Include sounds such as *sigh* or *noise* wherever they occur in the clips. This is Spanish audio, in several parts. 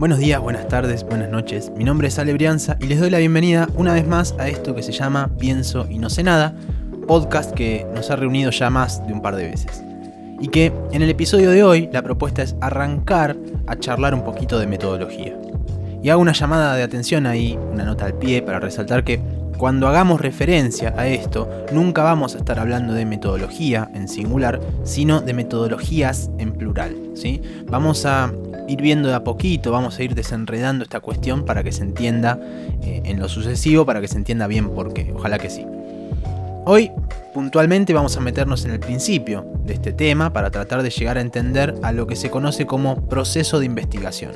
Buenos días, buenas tardes, buenas noches. Mi nombre es Ale Brianza y les doy la bienvenida una vez más a esto que se llama Pienso y no sé nada, podcast que nos ha reunido ya más de un par de veces. Y que en el episodio de hoy la propuesta es arrancar a charlar un poquito de metodología. Y hago una llamada de atención ahí, una nota al pie para resaltar que cuando hagamos referencia a esto, nunca vamos a estar hablando de metodología en singular, sino de metodologías en plural. ¿sí? Vamos a ir viendo de a poquito, vamos a ir desenredando esta cuestión para que se entienda eh, en lo sucesivo, para que se entienda bien por qué. Ojalá que sí. Hoy, puntualmente, vamos a meternos en el principio de este tema para tratar de llegar a entender a lo que se conoce como proceso de investigación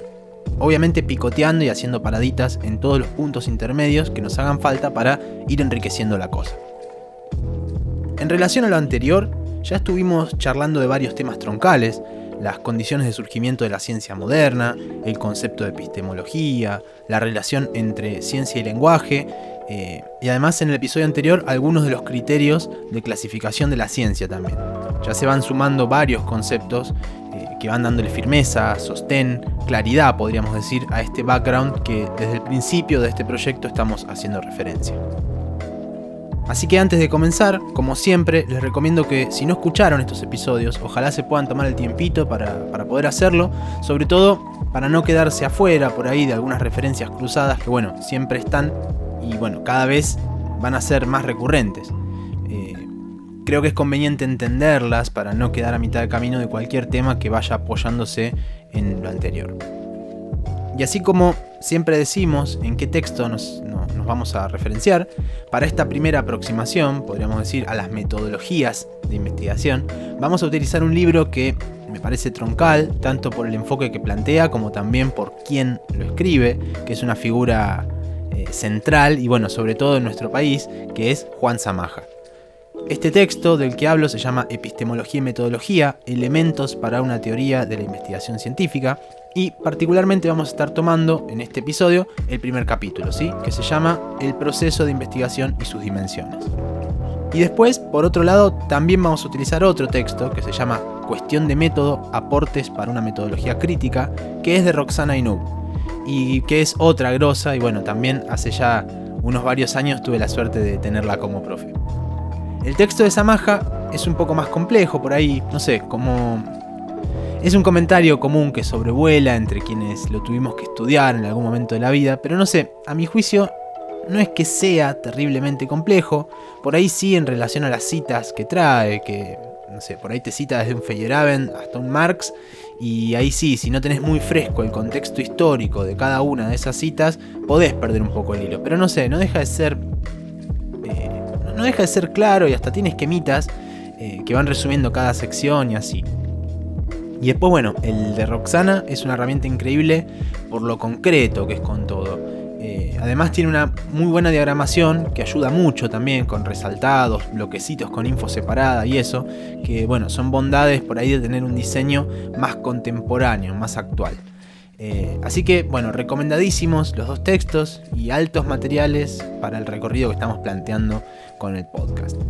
obviamente picoteando y haciendo paraditas en todos los puntos intermedios que nos hagan falta para ir enriqueciendo la cosa. En relación a lo anterior, ya estuvimos charlando de varios temas troncales, las condiciones de surgimiento de la ciencia moderna, el concepto de epistemología, la relación entre ciencia y lenguaje, eh, y además en el episodio anterior algunos de los criterios de clasificación de la ciencia también. Ya se van sumando varios conceptos eh, que van dándole firmeza, sostén, claridad, podríamos decir, a este background que desde el principio de este proyecto estamos haciendo referencia. Así que antes de comenzar, como siempre, les recomiendo que si no escucharon estos episodios, ojalá se puedan tomar el tiempito para, para, poder hacerlo, sobre todo para no quedarse afuera por ahí de algunas referencias cruzadas que bueno, siempre están y bueno, cada vez van a ser más recurrentes. Eh, creo que es conveniente entenderlas para no quedar a mitad de camino de cualquier tema que vaya apoyándose en lo anterior. Y así como siempre decimos en qué texto nos, vamos a referenciar, para esta primera aproximación, podríamos decir, a las metodologías de investigación, vamos a utilizar un libro que me parece troncal, tanto por el enfoque que plantea como también por quién lo escribe, que es una figura eh, central y bueno, sobre todo en nuestro país, que es Juan Samaja. Este texto del que hablo se llama Epistemología y Metodología, Elementos para una teoría de la investigación científica, y particularmente vamos a estar tomando en este episodio el primer capítulo, ¿sí? que se llama El proceso de investigación y sus dimensiones. Y después, por otro lado, también vamos a utilizar otro texto que se llama Cuestión de método, aportes para una metodología crítica, que es de Roxana Inub, y que es otra grosa, y bueno, también hace ya unos varios años tuve la suerte de tenerla como profe. El texto de Samaja es un poco más complejo por ahí, no sé, como... Es un comentario común que sobrevuela entre quienes lo tuvimos que estudiar en algún momento de la vida, pero no sé, a mi juicio no es que sea terriblemente complejo, por ahí sí en relación a las citas que trae, que no sé, por ahí te cita desde un Feyerabend hasta un Marx, y ahí sí, si no tenés muy fresco el contexto histórico de cada una de esas citas, podés perder un poco el hilo. Pero no sé, no deja de ser no deja de ser claro y hasta tiene esquemitas eh, que van resumiendo cada sección y así. Y después, bueno, el de Roxana es una herramienta increíble por lo concreto que es con todo. Eh, además tiene una muy buena diagramación que ayuda mucho también con resaltados, bloquecitos con info separada y eso, que bueno, son bondades por ahí de tener un diseño más contemporáneo, más actual. Eh, así que, bueno, recomendadísimos los dos textos y altos materiales para el recorrido que estamos planteando con el podcast.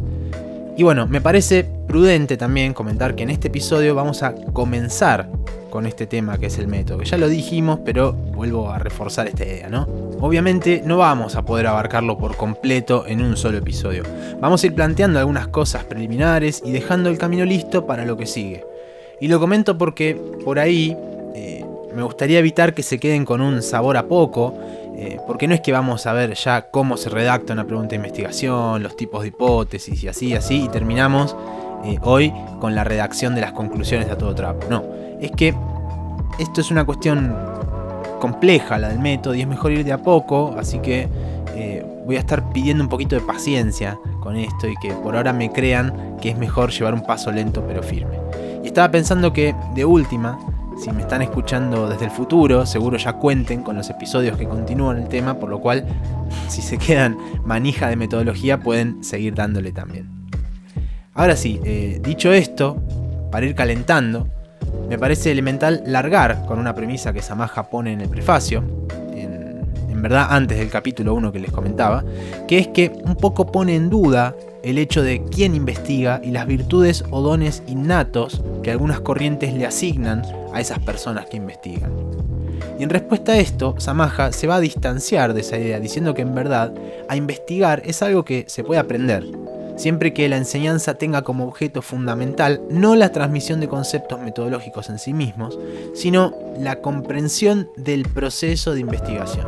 Y bueno, me parece prudente también comentar que en este episodio vamos a comenzar con este tema que es el método, que ya lo dijimos, pero vuelvo a reforzar esta idea, ¿no? Obviamente no vamos a poder abarcarlo por completo en un solo episodio. Vamos a ir planteando algunas cosas preliminares y dejando el camino listo para lo que sigue. Y lo comento porque por ahí me gustaría evitar que se queden con un sabor a poco, eh, porque no es que vamos a ver ya cómo se redacta una pregunta de investigación, los tipos de hipótesis y así, así, y terminamos eh, hoy con la redacción de las conclusiones a todo trapo. No, es que esto es una cuestión compleja, la del método, y es mejor ir de a poco, así que eh, voy a estar pidiendo un poquito de paciencia con esto y que por ahora me crean que es mejor llevar un paso lento pero firme. Y estaba pensando que, de última, si me están escuchando desde el futuro, seguro ya cuenten con los episodios que continúan el tema, por lo cual, si se quedan manija de metodología, pueden seguir dándole también. Ahora sí, eh, dicho esto, para ir calentando, me parece elemental largar con una premisa que Samaja pone en el prefacio, en, en verdad antes del capítulo 1 que les comentaba, que es que un poco pone en duda el hecho de quién investiga y las virtudes o dones innatos que algunas corrientes le asignan a esas personas que investigan. Y en respuesta a esto, Samaja se va a distanciar de esa idea, diciendo que en verdad, a investigar es algo que se puede aprender, siempre que la enseñanza tenga como objeto fundamental no la transmisión de conceptos metodológicos en sí mismos, sino la comprensión del proceso de investigación.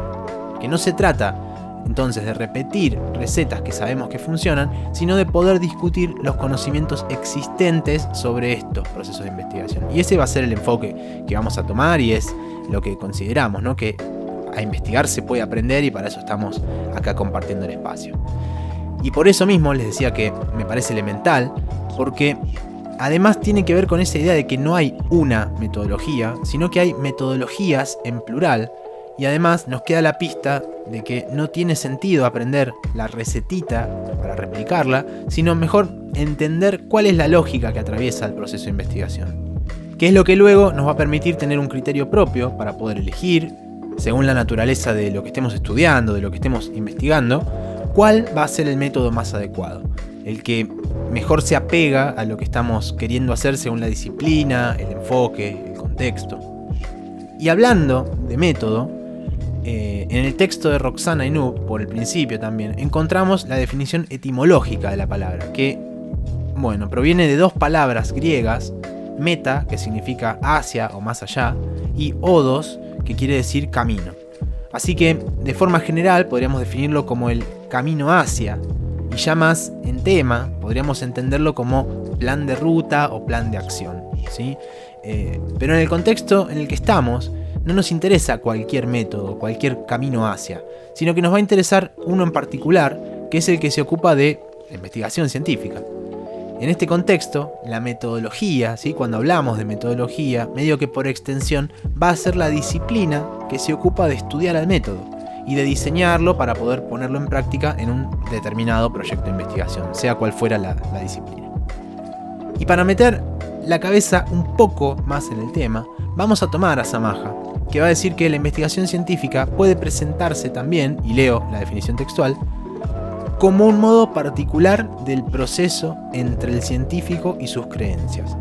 Que no se trata entonces de repetir recetas que sabemos que funcionan, sino de poder discutir los conocimientos existentes sobre estos procesos de investigación. Y ese va a ser el enfoque que vamos a tomar y es lo que consideramos, ¿no? que a investigar se puede aprender y para eso estamos acá compartiendo el espacio. Y por eso mismo les decía que me parece elemental, porque además tiene que ver con esa idea de que no hay una metodología, sino que hay metodologías en plural, y además nos queda la pista de que no tiene sentido aprender la recetita para replicarla, sino mejor entender cuál es la lógica que atraviesa el proceso de investigación. Que es lo que luego nos va a permitir tener un criterio propio para poder elegir, según la naturaleza de lo que estemos estudiando, de lo que estemos investigando, cuál va a ser el método más adecuado, el que mejor se apega a lo que estamos queriendo hacer según la disciplina, el enfoque, el contexto. Y hablando de método, eh, en el texto de Roxana Inú, por el principio también, encontramos la definición etimológica de la palabra, que, bueno, proviene de dos palabras griegas, meta, que significa hacia o más allá, y odos, que quiere decir camino. Así que, de forma general, podríamos definirlo como el camino hacia, y ya más en tema, podríamos entenderlo como plan de ruta o plan de acción. ¿sí? Eh, pero en el contexto en el que estamos, no nos interesa cualquier método, cualquier camino hacia, sino que nos va a interesar uno en particular, que es el que se ocupa de la investigación científica. En este contexto, la metodología, ¿sí? cuando hablamos de metodología, medio que por extensión va a ser la disciplina que se ocupa de estudiar al método y de diseñarlo para poder ponerlo en práctica en un determinado proyecto de investigación, sea cual fuera la, disciplina. Y para meter la cabeza un poco más en el tema, vamos a tomar a Samaja, que va a decir que la investigación científica puede presentarse también, y leo la definición textual, como un modo particular del proceso entre el científico y sus creencias.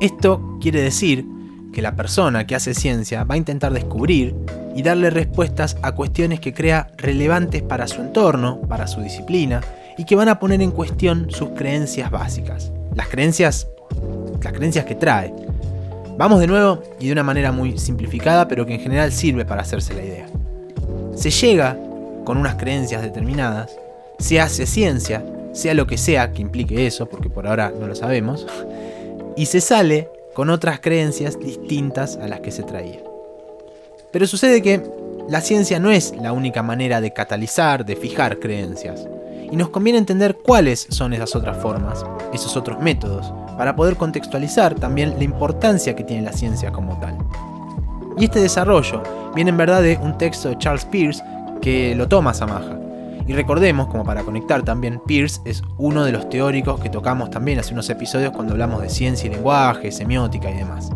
Esto quiere decir que la persona que hace ciencia va a intentar descubrir y darle respuestas a cuestiones que crea relevantes para su entorno, para su disciplina, y que van a poner en cuestión sus creencias básicas. Las creencias, las creencias que trae. Vamos de nuevo y de una manera muy simplificada, pero que en general sirve para hacerse la idea. Se llega con unas creencias determinadas, se hace ciencia, sea lo que sea que implique eso, porque por ahora no lo sabemos, y se sale con otras creencias distintas a las que se traía. Pero sucede que la ciencia no es la única manera de catalizar, de fijar creencias, y nos conviene entender cuáles son esas otras formas, esos otros métodos, para poder contextualizar también la importancia que tiene la ciencia como tal. Y este desarrollo viene en verdad de un texto de Charles Peirce que lo toma Samaja. Y recordemos, como para conectar también, Peirce es uno de los teóricos que tocamos también hace unos episodios cuando hablamos de ciencia y lenguaje, semiótica y demás.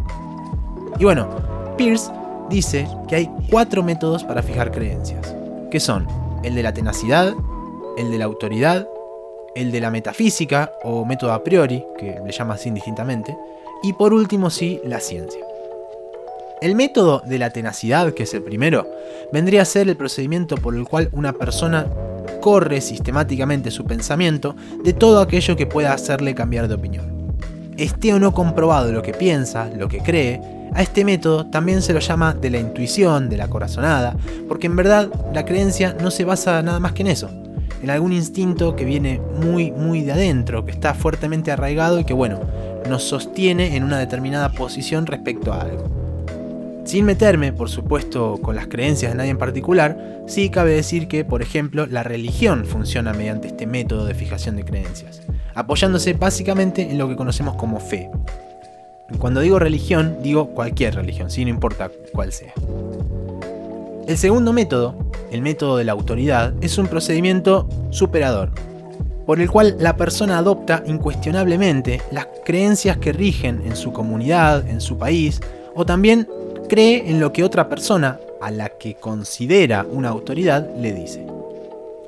Y bueno, Peirce dice que hay cuatro métodos para fijar creencias, que son el de la tenacidad, el de la autoridad, el de la metafísica o método a priori, que le llama así indistintamente, y por último sí, la ciencia. El método de la tenacidad, que es el primero, vendría a ser el procedimiento por el cual una persona corre sistemáticamente su pensamiento de todo aquello que pueda hacerle cambiar de opinión. Esté o no comprobado lo que piensa, lo que cree, a este método también se lo llama de la intuición, de la corazonada, porque en verdad la creencia no se basa nada más que en eso, en algún instinto que viene muy, muy de adentro, que está fuertemente arraigado y que, bueno, nos sostiene en una determinada posición respecto a algo. Sin meterme, por supuesto, con las creencias de nadie en particular, sí cabe decir que, por ejemplo, la religión funciona mediante este método de fijación de creencias, apoyándose básicamente en lo que conocemos como fe. Cuando digo religión, digo cualquier religión, si no importa cuál sea. El segundo método, el método de la autoridad, es un procedimiento superador, por el cual la persona adopta incuestionablemente las creencias que rigen en su comunidad, en su país, o también cree en lo que otra persona, a la que considera una autoridad, le dice.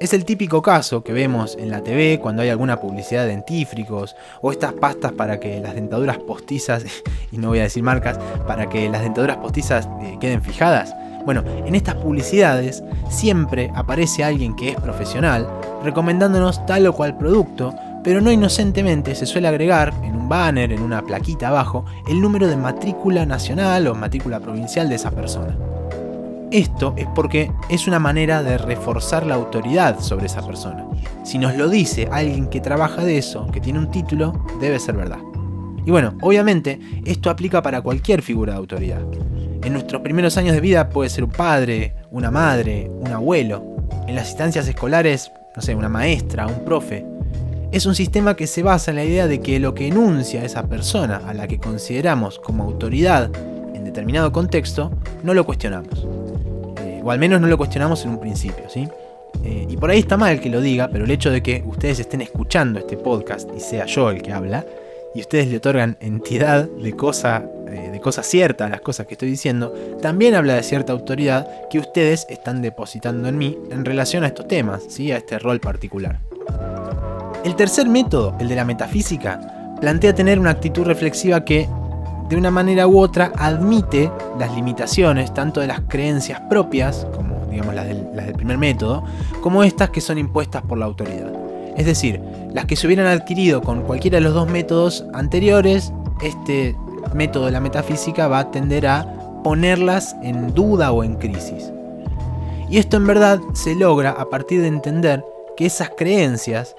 Es el típico caso que vemos en la TV cuando hay alguna publicidad de dentífricos o estas pastas para que las dentaduras postizas, *laughs* y no voy a decir marcas, para que las dentaduras postizas eh, queden fijadas. Bueno, en estas publicidades siempre aparece alguien que es profesional recomendándonos tal o cual producto, pero no inocentemente se suele agregar en un banner, en una plaquita abajo, el número de matrícula nacional o matrícula provincial de esa persona. Esto es porque es una manera de reforzar la autoridad sobre esa persona. Si nos lo dice alguien que trabaja de eso, que tiene un título, debe ser verdad. Y bueno, obviamente esto aplica para cualquier figura de autoridad. En nuestros primeros años de vida puede ser un padre, una madre, un abuelo. En las instancias escolares, no sé, una maestra, un profe. Es un sistema que se basa en la idea de que lo que enuncia esa persona a la que consideramos como autoridad en determinado contexto, no lo cuestionamos o al menos no lo cuestionamos en un principio, ¿sí? Eh, y por ahí está mal que lo diga, pero el hecho de que ustedes estén escuchando este podcast y sea yo el que habla, y ustedes le otorgan entidad de cosa, eh, de cosa cierta las cosas que estoy diciendo, también habla de cierta autoridad que ustedes están depositando en mí en relación a estos temas, ¿sí? a este rol particular. El tercer método, el de la metafísica, plantea tener una actitud reflexiva que de una manera u otra admite las limitaciones tanto de las creencias propias, como digamos las del, primer método, como estas que son impuestas por la autoridad. Es decir, las que se hubieran adquirido con cualquiera de los dos métodos anteriores, este método de la metafísica va a tender a ponerlas en duda o en crisis. Y esto en verdad se logra a partir de entender que esas creencias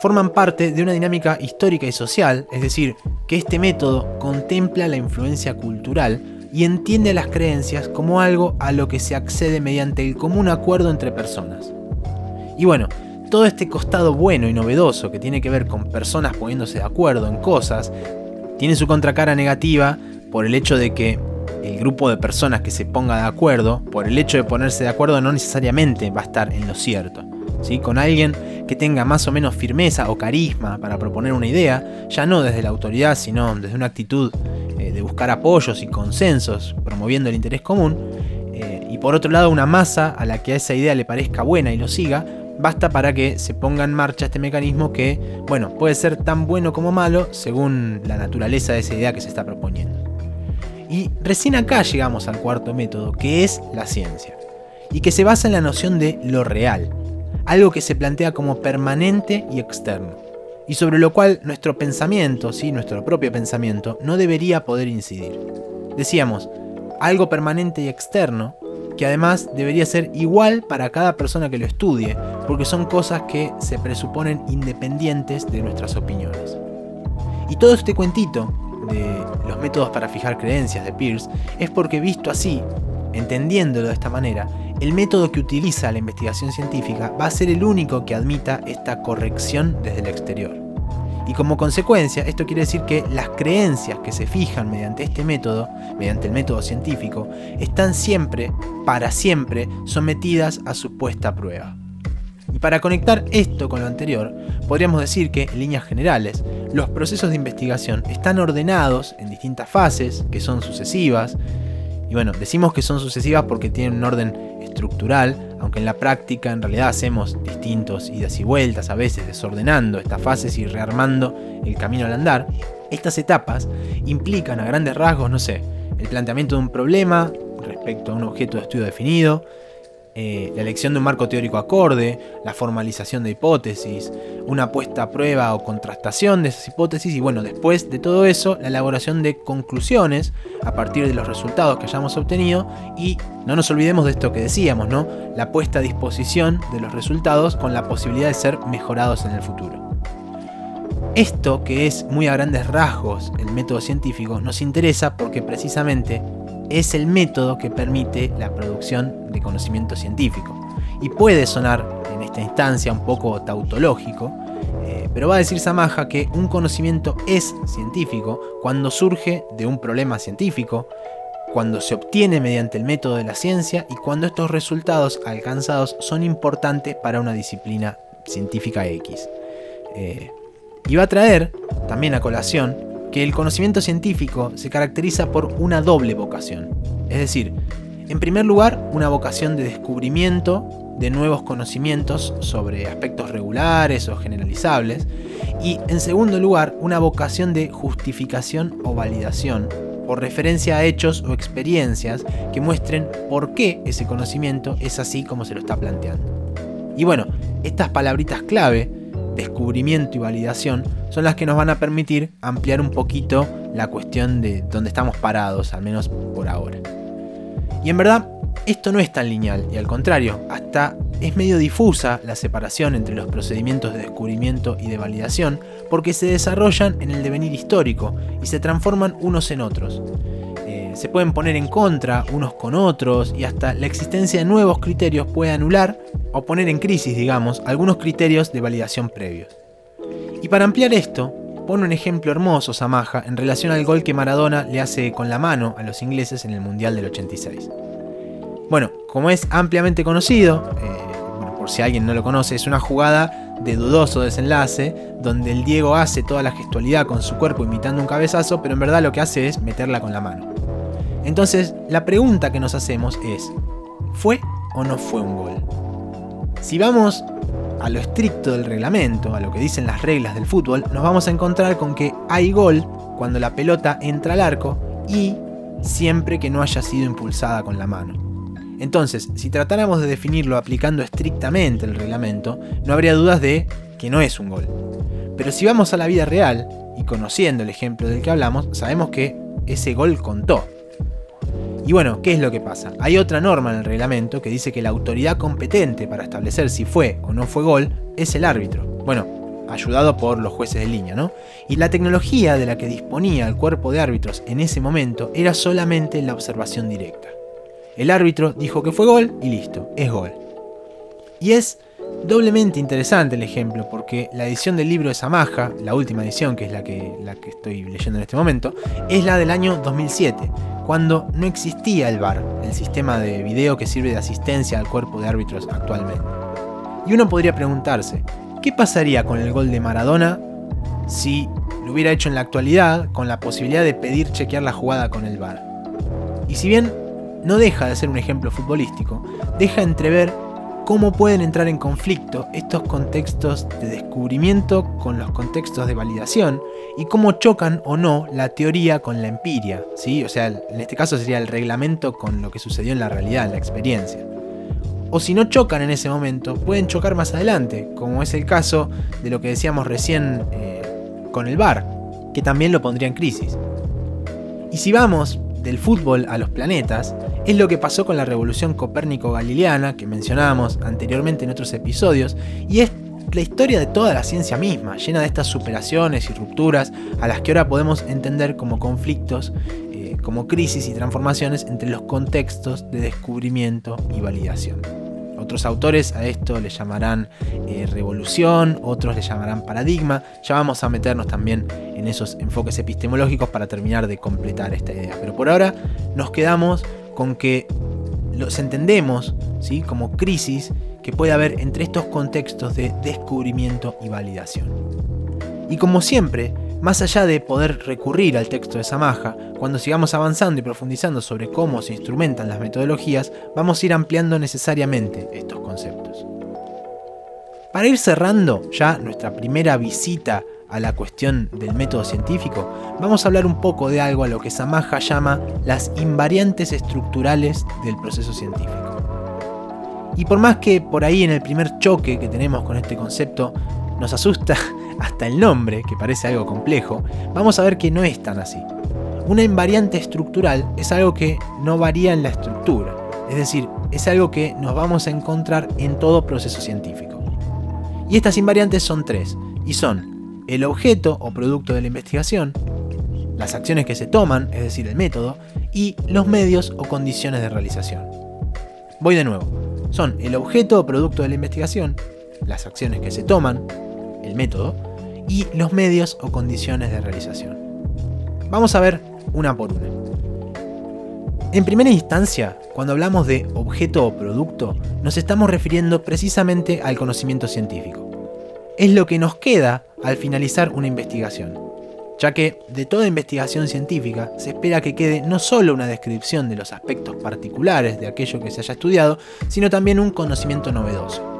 forman parte de una dinámica histórica y social, es decir, que este método contempla la influencia cultural y entiende las creencias como algo a lo que se accede mediante el común acuerdo entre personas. Y bueno, todo este costado bueno y novedoso que tiene que ver con personas poniéndose de acuerdo en cosas, tiene su contracara negativa por el hecho de que el grupo de personas que se ponga de acuerdo, por el hecho de ponerse de acuerdo no necesariamente va a estar en lo cierto. ¿sí? Con alguien que tenga más o menos firmeza o carisma para proponer una idea, ya no desde la autoridad, sino desde una actitud eh, de buscar apoyos y consensos, promoviendo el interés común, eh, y por otro lado una masa a la que a esa idea le parezca buena y lo siga, basta para que se ponga en marcha este mecanismo que, bueno, puede ser tan bueno como malo según la naturaleza de esa idea que se está proponiendo. Y recién acá llegamos al cuarto método, que es la ciencia, y que se basa en la noción de lo real, algo que se plantea como permanente y externo, y sobre lo cual nuestro pensamiento, ¿sí? nuestro propio pensamiento, no debería poder incidir. Decíamos, algo permanente y externo, que además debería ser igual para cada persona que lo estudie, porque son cosas que se presuponen independientes de nuestras opiniones. Y todo este cuentito de los métodos para fijar creencias de Pierce es porque visto así, entendiéndolo de esta manera, el método que utiliza la investigación científica va a ser el único que admita esta corrección desde el exterior. Y como consecuencia, esto quiere decir que las creencias que se fijan mediante este método, mediante el método científico, están siempre, para siempre, sometidas a su puesta a prueba. Y para conectar esto con lo anterior, podríamos decir que, en líneas generales, los procesos de investigación están ordenados en distintas fases, que son sucesivas, y bueno, decimos que son sucesivas porque tienen un orden estructural, aunque en la práctica en realidad hacemos distintos idas y vueltas, a veces desordenando estas fases y rearmando el camino al andar, estas etapas implican a grandes rasgos, no sé, el planteamiento de un problema respecto a un objeto de estudio definido, eh, la elección de un marco teórico acorde, la formalización de hipótesis, una puesta a prueba o contrastación de esas hipótesis y bueno, después de todo eso, la elaboración de conclusiones a partir de los resultados que hayamos obtenido y no nos olvidemos de esto que decíamos, ¿no? La puesta a disposición de los resultados con la posibilidad de ser mejorados en el futuro. Esto, que es muy a grandes rasgos el método científico, nos interesa porque precisamente es el método que permite la producción de conocimiento científico. Y puede sonar en esta instancia un poco tautológico, eh, pero va a decir Samaja que un conocimiento es científico cuando surge de un problema científico, cuando se obtiene mediante el método de la ciencia y cuando estos resultados alcanzados son importantes para una disciplina científica X. Eh, y va a traer también a colación que el conocimiento científico se caracteriza por una doble vocación. Es decir, en primer lugar, una vocación de descubrimiento de nuevos conocimientos sobre aspectos regulares o generalizables. Y en segundo lugar, una vocación de justificación o validación por referencia a hechos o experiencias que muestren por qué ese conocimiento es así como se lo está planteando. Y bueno, estas palabritas clave, descubrimiento y validación, son las que nos van a permitir ampliar un poquito la cuestión de dónde estamos parados, al menos por ahora. Y en verdad, esto no es tan lineal, y al contrario, hasta es medio difusa la separación entre los procedimientos de descubrimiento y de validación, porque se desarrollan en el devenir histórico y se transforman unos en otros. Eh, se pueden poner en contra unos con otros y hasta la existencia de nuevos criterios puede anular o poner en crisis, digamos, algunos criterios de validación previos. Y para ampliar esto, pone un ejemplo hermoso Samaja en relación al gol que Maradona le hace con la mano a los ingleses en el Mundial del 86. Bueno, como es ampliamente conocido, eh, por si alguien no lo conoce, es una jugada de dudoso desenlace, donde el Diego hace toda la gestualidad con su cuerpo imitando un cabezazo, pero en verdad lo que hace es meterla con la mano. Entonces, la pregunta que nos hacemos es, ¿fue o no fue un gol? Si vamos a lo estricto del reglamento, a lo que dicen las reglas del fútbol, nos vamos a encontrar con que hay gol cuando la pelota entra al arco y siempre que no haya sido impulsada con la mano. Entonces, si tratáramos de definirlo aplicando estrictamente el reglamento, no habría dudas de que no es un gol. Pero si vamos a la vida real, y conociendo el ejemplo del que hablamos, sabemos que ese gol contó. Y bueno, ¿qué es lo que pasa? Hay otra norma en el reglamento que dice que la autoridad competente para establecer si fue o no fue gol es el árbitro. Bueno, ayudado por los jueces de línea, ¿no? Y la tecnología de la que disponía el cuerpo de árbitros en ese momento era solamente la observación directa. El árbitro dijo que fue gol y listo, es gol. Y es doblemente interesante el ejemplo porque la edición del libro de Samaja, la última edición que es la que, la que estoy leyendo en este momento, es la del año 2007 cuando no existía el VAR, el sistema de video que sirve de asistencia al cuerpo de árbitros actualmente. Y uno podría preguntarse, ¿qué pasaría con el gol de Maradona si lo hubiera hecho en la actualidad con la posibilidad de pedir chequear la jugada con el VAR? Y si bien no deja de ser un ejemplo futbolístico, deja entrever cómo pueden entrar en conflicto estos contextos de descubrimiento con los contextos de validación y cómo chocan o no la teoría con la empiria, ¿sí? O sea, en este caso sería el reglamento con lo que sucedió en la realidad, en la experiencia. O si no chocan en ese momento, pueden chocar más adelante, como es el caso de lo que decíamos recién eh, con el VAR, que también lo pondría en crisis. Y si vamos del fútbol a los planetas, es lo que pasó con la revolución copérnico-galileana que mencionábamos anteriormente en otros episodios, y es la historia de toda la ciencia misma, llena de estas superaciones y rupturas a las que ahora podemos entender como conflictos, eh, como crisis y transformaciones entre los contextos de descubrimiento y validación. Otros autores a esto le llamarán eh, revolución, otros le llamarán paradigma. Ya vamos a meternos también en esos enfoques epistemológicos para terminar de completar esta idea. Pero por ahora nos quedamos con que los entendemos ¿sí? como crisis que puede haber entre estos contextos de descubrimiento y validación. Y como siempre, más allá de poder recurrir al texto de Samaja, cuando sigamos avanzando y profundizando sobre cómo se instrumentan las metodologías, vamos a ir ampliando necesariamente estos conceptos. Para ir cerrando ya nuestra primera visita a la cuestión del método científico, vamos a hablar un poco de algo a lo que Samaja llama las invariantes estructurales del proceso científico. Y por más que por ahí en el primer choque que tenemos con este concepto nos asusta hasta el nombre, que parece algo complejo, vamos a ver que no es tan así. Una invariante estructural es algo que no varía en la estructura, es decir, es algo que nos vamos a encontrar en todo proceso científico. Y estas invariantes son tres, y son el objeto o producto de la investigación, las acciones que se toman, es decir, el método, y los medios o condiciones de realización. Voy de nuevo. Son el objeto o producto de la investigación, las acciones que se toman, el método, y los medios o condiciones de realización. Vamos a ver una por una. En primera instancia, cuando hablamos de objeto o producto, nos estamos refiriendo precisamente al conocimiento científico. Es lo que nos queda al finalizar una investigación. ya que de toda investigación científica se espera que quede no solo una descripción de los aspectos particulares de aquello que se haya estudiado, sino también un conocimiento novedoso.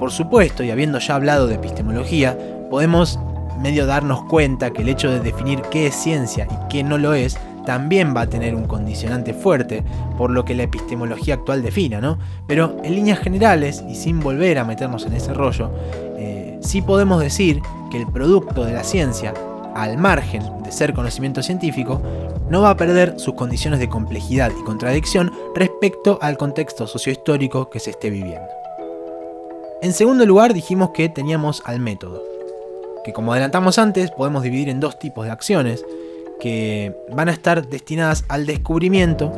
Por supuesto, y habiendo ya hablado de epistemología, podemos medio darnos cuenta que el hecho de definir qué es ciencia y qué no lo es también va a tener un condicionante fuerte por lo que la epistemología actual defina, ¿no? Pero en líneas generales, y sin volver a meternos en ese rollo, eh, sí podemos decir que el producto de la ciencia, al margen de ser conocimiento científico, no va a perder sus condiciones de complejidad y contradicción respecto al contexto sociohistórico que se esté viviendo. En segundo lugar dijimos que teníamos al método, que como adelantamos antes podemos dividir en dos tipos de acciones, que van a estar destinadas al descubrimiento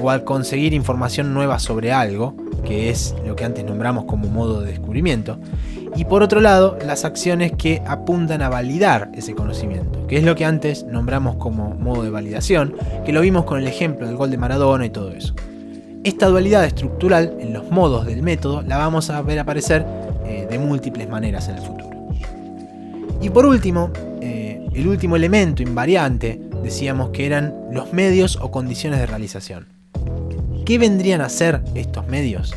o al conseguir información nueva sobre algo, que es lo que antes nombramos como modo de descubrimiento, y por otro lado, las acciones que apuntan a validar ese conocimiento, que es lo que antes nombramos como modo de validación, que lo vimos con el ejemplo del gol de Maradona y todo eso. Esta dualidad estructural en los modos del método la vamos a ver aparecer eh, de múltiples maneras en el futuro. Y por último, eh, el último elemento invariante, decíamos que eran los medios o condiciones de realización. ¿Qué vendrían a ser estos medios?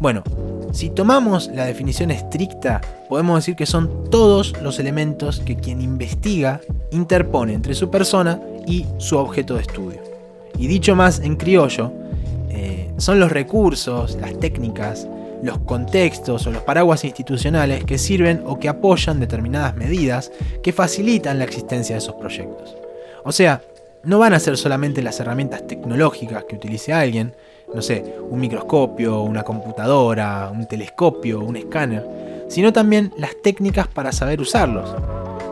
Bueno, si tomamos la definición estricta, podemos decir que son todos los elementos que quien investiga interpone entre su persona y su objeto de estudio. Y dicho más en criollo, son los recursos, las técnicas, los contextos o los paraguas institucionales que sirven o que apoyan determinadas medidas que facilitan la existencia de esos proyectos. O sea, no van a ser solamente las herramientas tecnológicas que utilice alguien, no sé, un microscopio, una computadora, un telescopio, un escáner, sino también las técnicas para saber usarlos.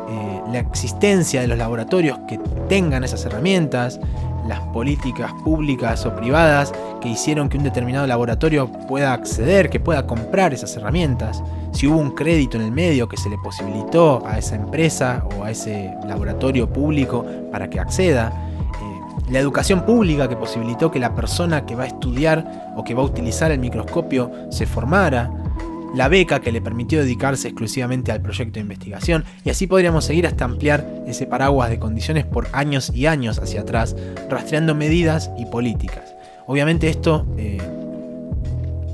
Eh, la existencia de los laboratorios que tengan esas herramientas, las políticas públicas o privadas que hicieron que un determinado laboratorio pueda acceder, que pueda comprar esas herramientas, si hubo un crédito en el medio que se le posibilitó a esa empresa o a ese laboratorio público para que acceda, la educación pública que posibilitó que la persona que va a estudiar o que va a utilizar el microscopio se formara, la beca que le permitió dedicarse exclusivamente al proyecto de investigación, y así podríamos seguir hasta ampliar ese paraguas de condiciones por años y años hacia atrás, rastreando medidas y políticas. Obviamente esto, eh,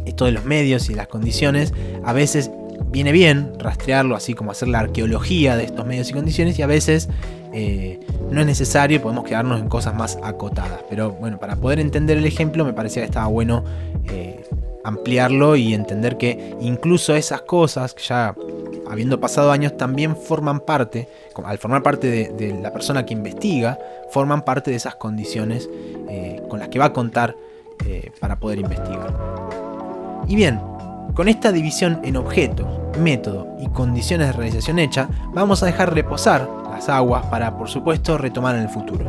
esto de los medios y las condiciones, a veces viene bien rastrearlo, así como hacer la arqueología de estos medios y condiciones, y a veces eh, no es necesario, podemos quedarnos en cosas más acotadas. Pero bueno, para poder entender el ejemplo me parecía que estaba bueno eh, ampliarlo y entender que incluso esas cosas, que ya habiendo pasado años, también forman parte, al formar parte de, la persona que investiga, forman parte de esas condiciones eh, con las que va a contar para poder investigar. Y bien, con esta división en objeto, método y condiciones de realización hecha, vamos a dejar reposar las aguas para, por supuesto, retomar en el futuro.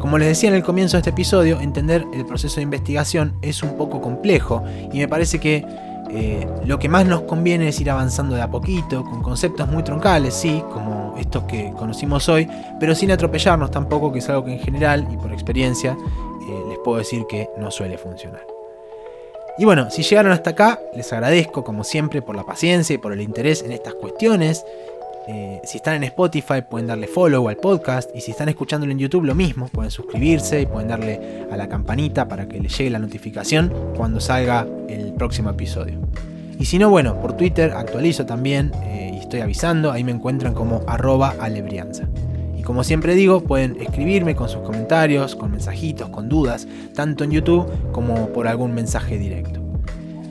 Como les decía en el comienzo de este episodio, entender el proceso de investigación es un poco complejo y me parece que eh, lo que más nos conviene es ir avanzando de a poquito, con conceptos muy troncales, sí, como estos que conocimos hoy, pero sin atropellarnos tampoco, que es algo que en general y por experiencia eh, les puedo decir que no suele funcionar. Y bueno, si llegaron hasta acá, les agradezco como siempre por la paciencia y por el interés en estas cuestiones. Eh, si están en Spotify pueden darle follow al podcast y si están escuchándolo en YouTube lo mismo, pueden suscribirse y pueden darle a la campanita para que les llegue la notificación cuando salga el próximo episodio. Y si no, bueno, por Twitter actualizo también eh, y estoy avisando, ahí me encuentran como arroba alebrianza como siempre digo, pueden escribirme con sus comentarios, con mensajitos, con dudas, tanto en YouTube como por algún mensaje directo.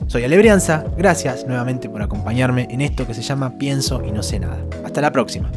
Soy Alebrianza, gracias nuevamente por acompañarme en esto que se llama Pienso y no sé nada. Hasta la próxima.